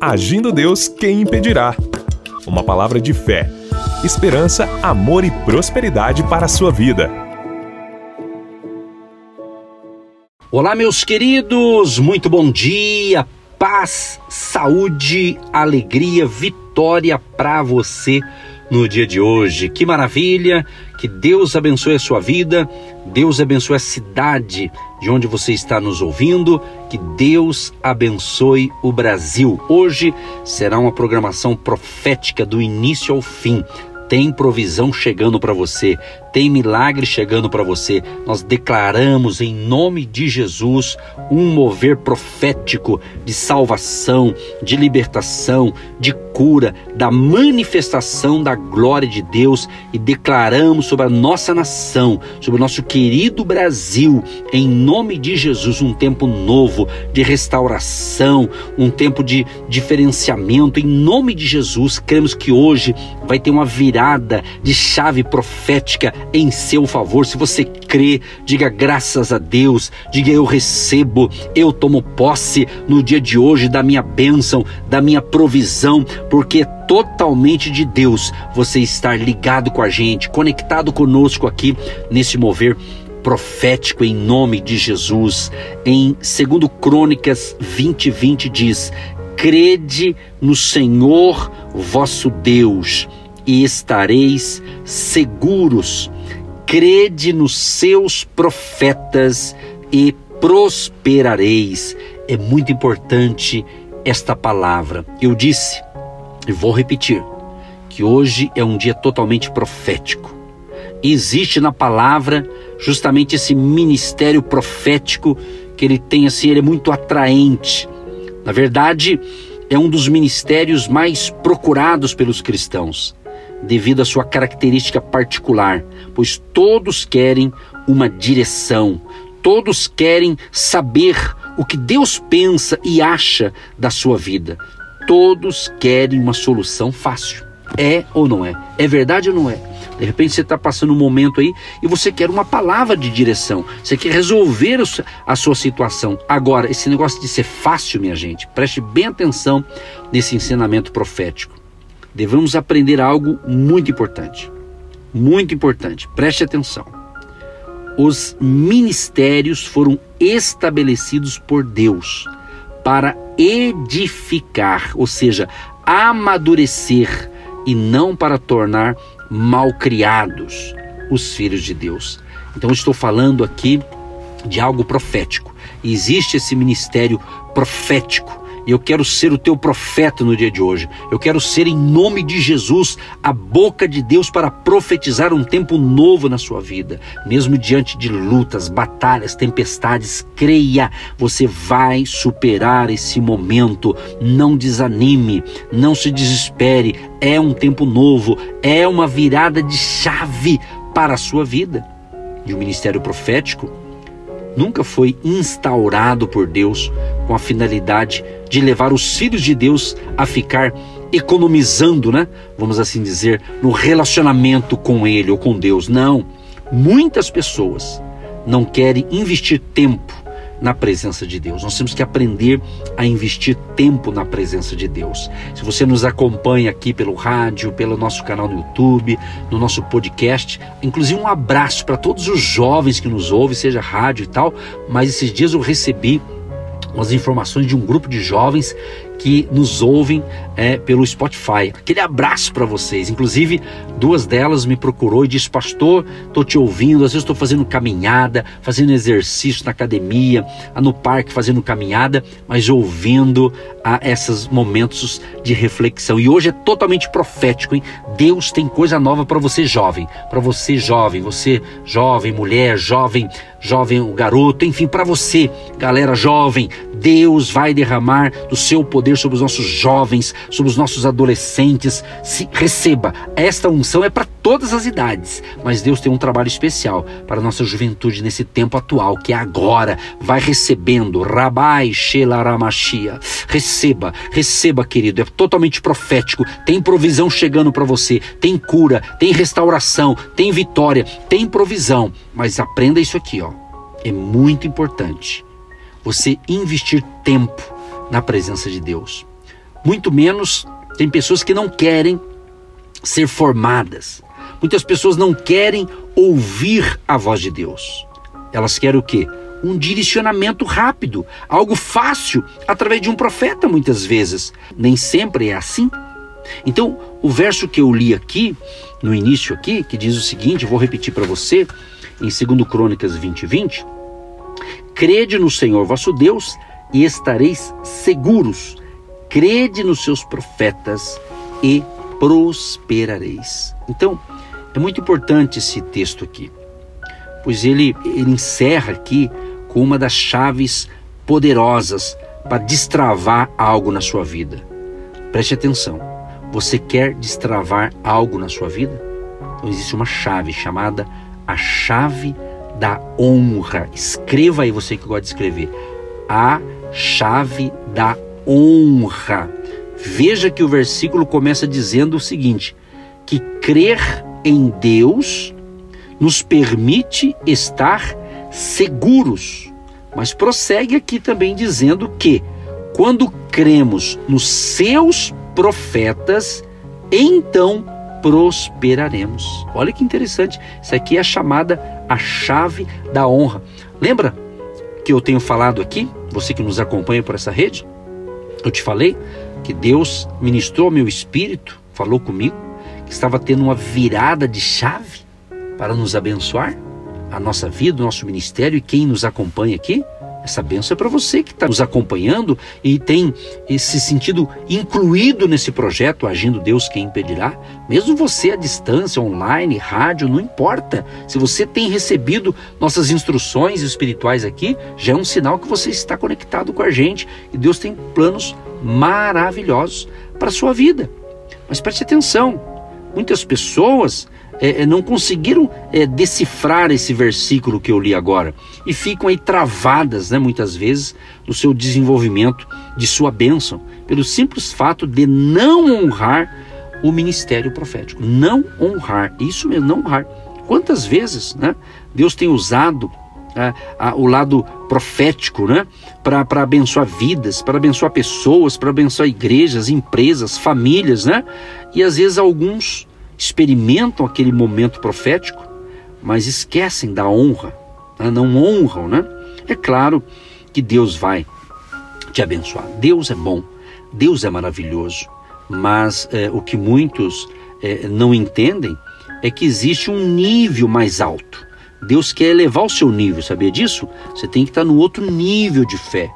Agindo Deus, quem impedirá? Uma palavra de fé, esperança, amor e prosperidade para a sua vida. Olá, meus queridos, muito bom dia, paz, saúde, alegria, vitória para você no dia de hoje. Que maravilha! Que Deus abençoe a sua vida, Deus abençoe a cidade de onde você está nos ouvindo, que Deus abençoe o Brasil. Hoje será uma programação profética do início ao fim. Tem provisão chegando para você, tem milagre chegando para você. Nós declaramos em nome de Jesus um mover profético de salvação, de libertação, de cura, da manifestação da glória de Deus e declaramos sobre a nossa nação, sobre o nosso querido Brasil, em nome de Jesus, um tempo novo de restauração, um tempo de diferenciamento. Em nome de Jesus, cremos que hoje vai ter uma virada de chave profética em seu favor. Se você crê, diga graças a Deus, diga eu recebo, eu tomo posse no dia de hoje da minha bênção, da minha provisão, porque é totalmente de Deus você estar ligado com a gente, conectado conosco aqui nesse mover profético em nome de Jesus. Em 2 Crônicas 20, 20 diz: Crede no Senhor vosso Deus e estareis seguros. Crede nos seus profetas e prosperareis. É muito importante esta palavra. Eu disse e vou repetir que hoje é um dia totalmente profético. Existe na palavra justamente esse ministério profético que ele tem assim, ele é muito atraente. Na verdade, é um dos ministérios mais procurados pelos cristãos devido à sua característica particular, pois todos querem uma direção, todos querem saber o que Deus pensa e acha da sua vida. Todos querem uma solução fácil. É ou não é? É verdade ou não é? De repente você está passando um momento aí e você quer uma palavra de direção. Você quer resolver a sua situação. Agora, esse negócio de ser fácil, minha gente, preste bem atenção nesse ensinamento profético devemos aprender algo muito importante. Muito importante, preste atenção. Os ministérios foram estabelecidos por Deus para edificar, ou seja, amadurecer e não para tornar malcriados os filhos de Deus. Então estou falando aqui de algo profético. Existe esse ministério profético eu quero ser o teu profeta no dia de hoje. Eu quero ser, em nome de Jesus, a boca de Deus para profetizar um tempo novo na sua vida. Mesmo diante de lutas, batalhas, tempestades, creia, você vai superar esse momento. Não desanime, não se desespere. É um tempo novo, é uma virada de chave para a sua vida. E o ministério profético nunca foi instaurado por Deus com a finalidade de levar os filhos de Deus a ficar economizando, né? Vamos assim dizer, no relacionamento com Ele ou com Deus. Não. Muitas pessoas não querem investir tempo na presença de Deus. Nós temos que aprender a investir tempo na presença de Deus. Se você nos acompanha aqui pelo rádio, pelo nosso canal no YouTube, no nosso podcast, inclusive um abraço para todos os jovens que nos ouvem, seja rádio e tal, mas esses dias eu recebi umas informações de um grupo de jovens que nos ouvem é, pelo Spotify. Aquele abraço para vocês. Inclusive, duas delas me procurou e disse: Pastor, estou te ouvindo. Às vezes estou fazendo caminhada, fazendo exercício na academia, no parque fazendo caminhada, mas ouvindo a esses momentos de reflexão. E hoje é totalmente profético, hein? Deus tem coisa nova para você, jovem. Para você, jovem. Você, jovem, mulher, jovem, jovem, garoto, enfim, para você, galera jovem. Deus vai derramar do seu poder poder sobre os nossos jovens, sobre os nossos adolescentes. Se receba, esta unção é para todas as idades, mas Deus tem um trabalho especial para a nossa juventude nesse tempo atual, que é agora. Vai recebendo, Rabai Shelaramashia. Receba, receba, querido, é totalmente profético. Tem provisão chegando para você, tem cura, tem restauração, tem vitória, tem provisão. Mas aprenda isso aqui, ó. É muito importante você investir tempo na presença de Deus. Muito menos tem pessoas que não querem ser formadas. Muitas pessoas não querem ouvir a voz de Deus. Elas querem o quê? Um direcionamento rápido, algo fácil, através de um profeta, muitas vezes. Nem sempre é assim. Então, o verso que eu li aqui, no início aqui, que diz o seguinte, vou repetir para você, em 2 Crônicas 20, 20. Crede no Senhor vosso Deus e estareis seguros. Crede nos seus profetas e prosperareis. Então, é muito importante esse texto aqui, pois ele, ele encerra aqui com uma das chaves poderosas para destravar algo na sua vida. Preste atenção. Você quer destravar algo na sua vida? Então existe uma chave chamada a chave da honra. Escreva aí você que gosta de escrever. A chave da honra. Veja que o versículo começa dizendo o seguinte: que crer em Deus nos permite estar seguros. Mas prossegue aqui também dizendo que quando cremos nos seus profetas, então prosperaremos. Olha que interessante. Isso aqui é chamada a chave da honra. Lembra que eu tenho falado aqui, você que nos acompanha por essa rede? Eu te falei que Deus ministrou meu espírito, falou comigo, que estava tendo uma virada de chave para nos abençoar, a nossa vida, o nosso ministério e quem nos acompanha aqui. Essa benção é para você que está nos acompanhando e tem esse sentido incluído nesse projeto, agindo Deus quem impedirá. Mesmo você à distância, online, rádio, não importa. Se você tem recebido nossas instruções espirituais aqui, já é um sinal que você está conectado com a gente e Deus tem planos maravilhosos para a sua vida. Mas preste atenção, muitas pessoas é, é, não conseguiram é, decifrar esse versículo que eu li agora e ficam aí travadas, né, muitas vezes, no seu desenvolvimento de sua bênção, pelo simples fato de não honrar o ministério profético. Não honrar, isso mesmo, não honrar. Quantas vezes né, Deus tem usado é, a, o lado profético, né? Para abençoar vidas, para abençoar pessoas, para abençoar igrejas, empresas, famílias, né? E às vezes alguns experimentam aquele momento profético, mas esquecem da honra, né? não honram, né? É claro que Deus vai te abençoar. Deus é bom, Deus é maravilhoso, mas é, o que muitos é, não entendem é que existe um nível mais alto. Deus quer elevar o seu nível, sabia disso? Você tem que estar no outro nível de fé.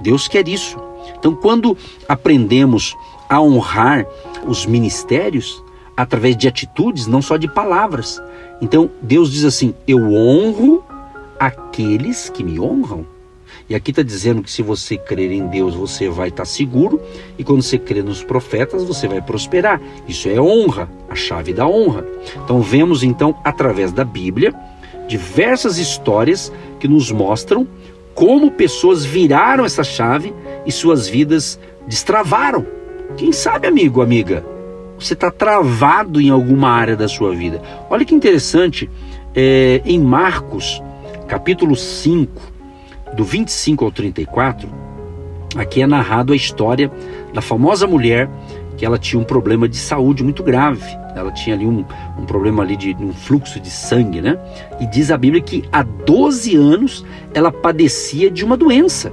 Deus quer isso. Então, quando aprendemos a honrar os ministérios, através de atitudes, não só de palavras. Então Deus diz assim: Eu honro aqueles que me honram. E aqui está dizendo que se você crer em Deus, você vai estar tá seguro, e quando você crer nos profetas, você vai prosperar. Isso é honra, a chave da honra. Então vemos então através da Bíblia diversas histórias que nos mostram como pessoas viraram essa chave e suas vidas destravaram. Quem sabe, amigo, amiga, você está travado em alguma área da sua vida. Olha que interessante, é, em Marcos, capítulo 5, do 25 ao 34, aqui é narrado a história da famosa mulher que ela tinha um problema de saúde muito grave. Ela tinha ali um, um problema ali de um fluxo de sangue, né? E diz a Bíblia que há 12 anos ela padecia de uma doença.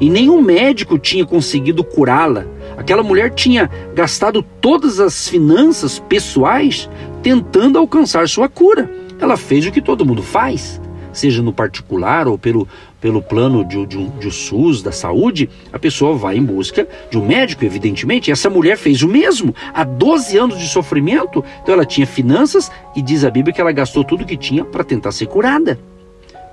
E nenhum médico tinha conseguido curá-la Aquela mulher tinha gastado todas as finanças pessoais tentando alcançar sua cura. Ela fez o que todo mundo faz, seja no particular ou pelo, pelo plano de, de, de, SUS, da saúde, a pessoa vai em busca de um médico, evidentemente. E essa mulher fez o mesmo. Há 12 anos de sofrimento, então ela tinha finanças e diz a Bíblia que ela gastou tudo que tinha para tentar ser curada.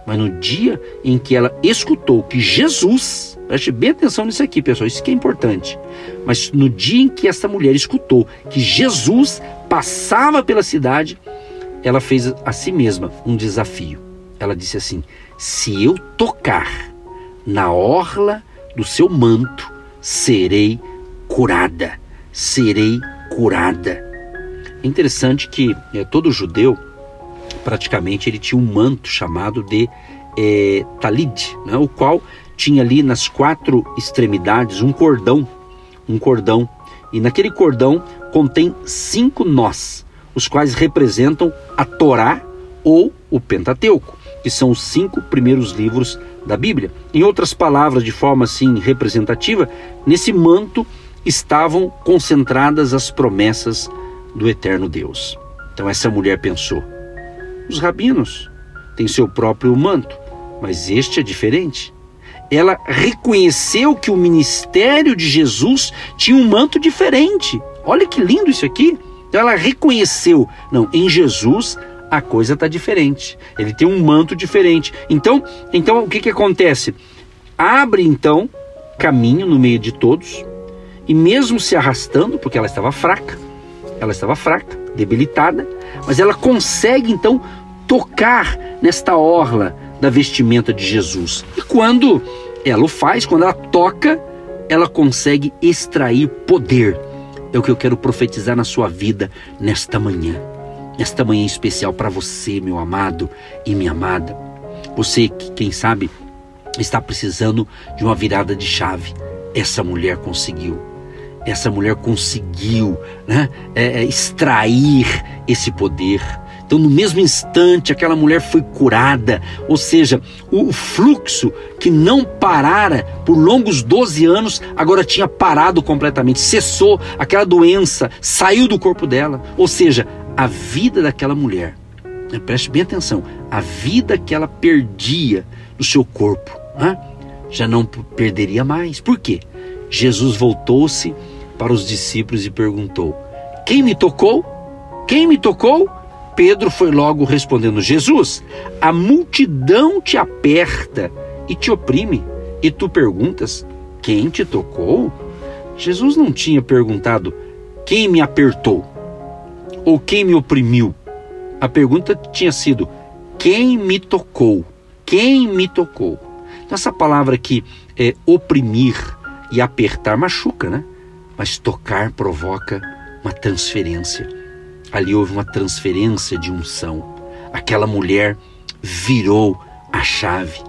Mas no dia em que ela escutou que Jesus, preste bem atenção nisso aqui, pessoal, isso que é importante. Mas no dia em que essa mulher escutou que Jesus passava pela cidade, ela fez a si mesma um desafio. Ela disse assim: Se eu tocar na orla do seu manto, serei curada. Serei curada. É interessante que é, todo judeu praticamente ele tinha um manto chamado de é, talid, né, o qual tinha ali nas quatro extremidades um cordão, um cordão, e naquele cordão contém cinco nós, os quais representam a Torá ou o Pentateuco, que são os cinco primeiros livros da Bíblia. Em outras palavras, de forma assim representativa, nesse manto estavam concentradas as promessas do eterno Deus. Então essa mulher pensou: os rabinos têm seu próprio manto, mas este é diferente. Ela reconheceu que o ministério de Jesus tinha um manto diferente. Olha que lindo isso aqui. Então ela reconheceu, não, em Jesus a coisa está diferente. Ele tem um manto diferente. Então, então o que, que acontece? Abre então caminho no meio de todos e mesmo se arrastando, porque ela estava fraca, ela estava fraca, debilitada, mas ela consegue então tocar nesta orla da vestimenta de Jesus. E quando ela o faz, quando ela toca, ela consegue extrair poder. É o que eu quero profetizar na sua vida nesta manhã. Nesta manhã especial para você, meu amado e minha amada. Você que, quem sabe, está precisando de uma virada de chave. Essa mulher conseguiu essa mulher conseguiu né, é, é, extrair esse poder. Então, no mesmo instante, aquela mulher foi curada, ou seja, o fluxo que não parara por longos 12 anos, agora tinha parado completamente, cessou aquela doença, saiu do corpo dela. Ou seja, a vida daquela mulher, né, preste bem atenção, a vida que ela perdia no seu corpo, né, já não perderia mais. Por quê? Jesus voltou-se para os discípulos e perguntou: Quem me tocou? Quem me tocou? Pedro foi logo respondendo: Jesus, a multidão te aperta e te oprime, e tu perguntas: Quem te tocou? Jesus não tinha perguntado: Quem me apertou? Ou quem me oprimiu? A pergunta tinha sido: Quem me tocou? Quem me tocou? Então, essa palavra aqui é oprimir e apertar machuca, né? mas tocar provoca uma transferência. Ali houve uma transferência de unção. Aquela mulher virou a chave.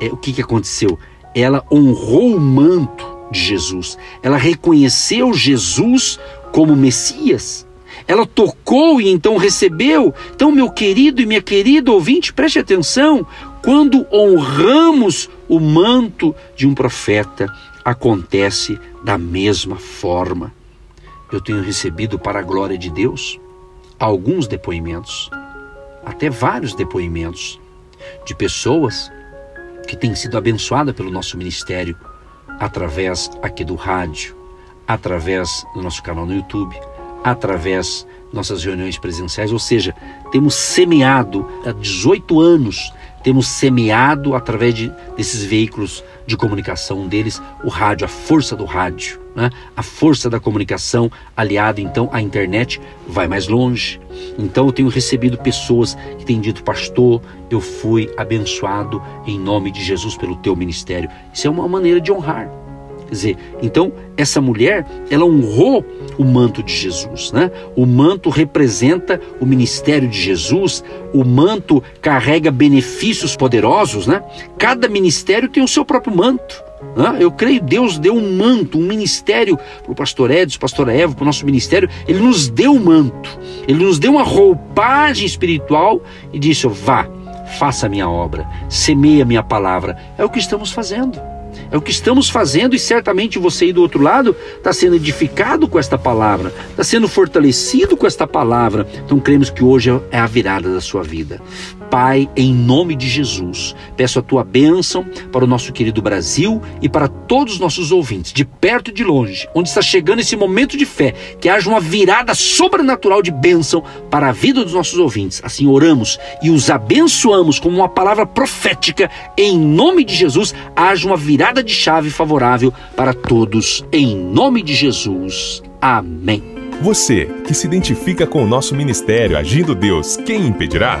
É, o que, que aconteceu? Ela honrou o manto de Jesus. Ela reconheceu Jesus como Messias. Ela tocou e então recebeu. Então, meu querido e minha querida ouvinte, preste atenção. Quando honramos o manto de um profeta, acontece da mesma forma. Eu tenho recebido para a glória de Deus alguns depoimentos, até vários depoimentos de pessoas que têm sido abençoadas pelo nosso ministério através aqui do rádio, através do nosso canal no YouTube, através nossas reuniões presenciais, ou seja, temos semeado há 18 anos temos semeado através de, desses veículos de comunicação, um deles o rádio, a força do rádio, né? a força da comunicação aliada então à internet vai mais longe. Então eu tenho recebido pessoas que têm dito, pastor, eu fui abençoado em nome de Jesus pelo teu ministério. Isso é uma maneira de honrar. Quer dizer, então essa mulher, ela honrou o manto de Jesus, né? O manto representa o ministério de Jesus, o manto carrega benefícios poderosos, né? Cada ministério tem o seu próprio manto. Eu creio Deus deu um manto, um ministério para o pastor Edson, pastor Evo, para o nosso ministério. Ele nos deu um manto, ele nos deu uma roupagem espiritual e disse: vá, faça a minha obra, semeia a minha palavra. É o que estamos fazendo. É o que estamos fazendo e certamente você aí do outro lado está sendo edificado com esta palavra, está sendo fortalecido com esta palavra. Então cremos que hoje é a virada da sua vida. Pai, em nome de Jesus, peço a tua bênção para o nosso querido Brasil e para todos os nossos ouvintes, de perto e de longe, onde está chegando esse momento de fé, que haja uma virada sobrenatural de bênção para a vida dos nossos ouvintes. Assim oramos e os abençoamos como uma palavra profética, em nome de Jesus, haja uma virada de chave favorável para todos, em nome de Jesus. Amém. Você que se identifica com o nosso ministério Agindo Deus, quem impedirá?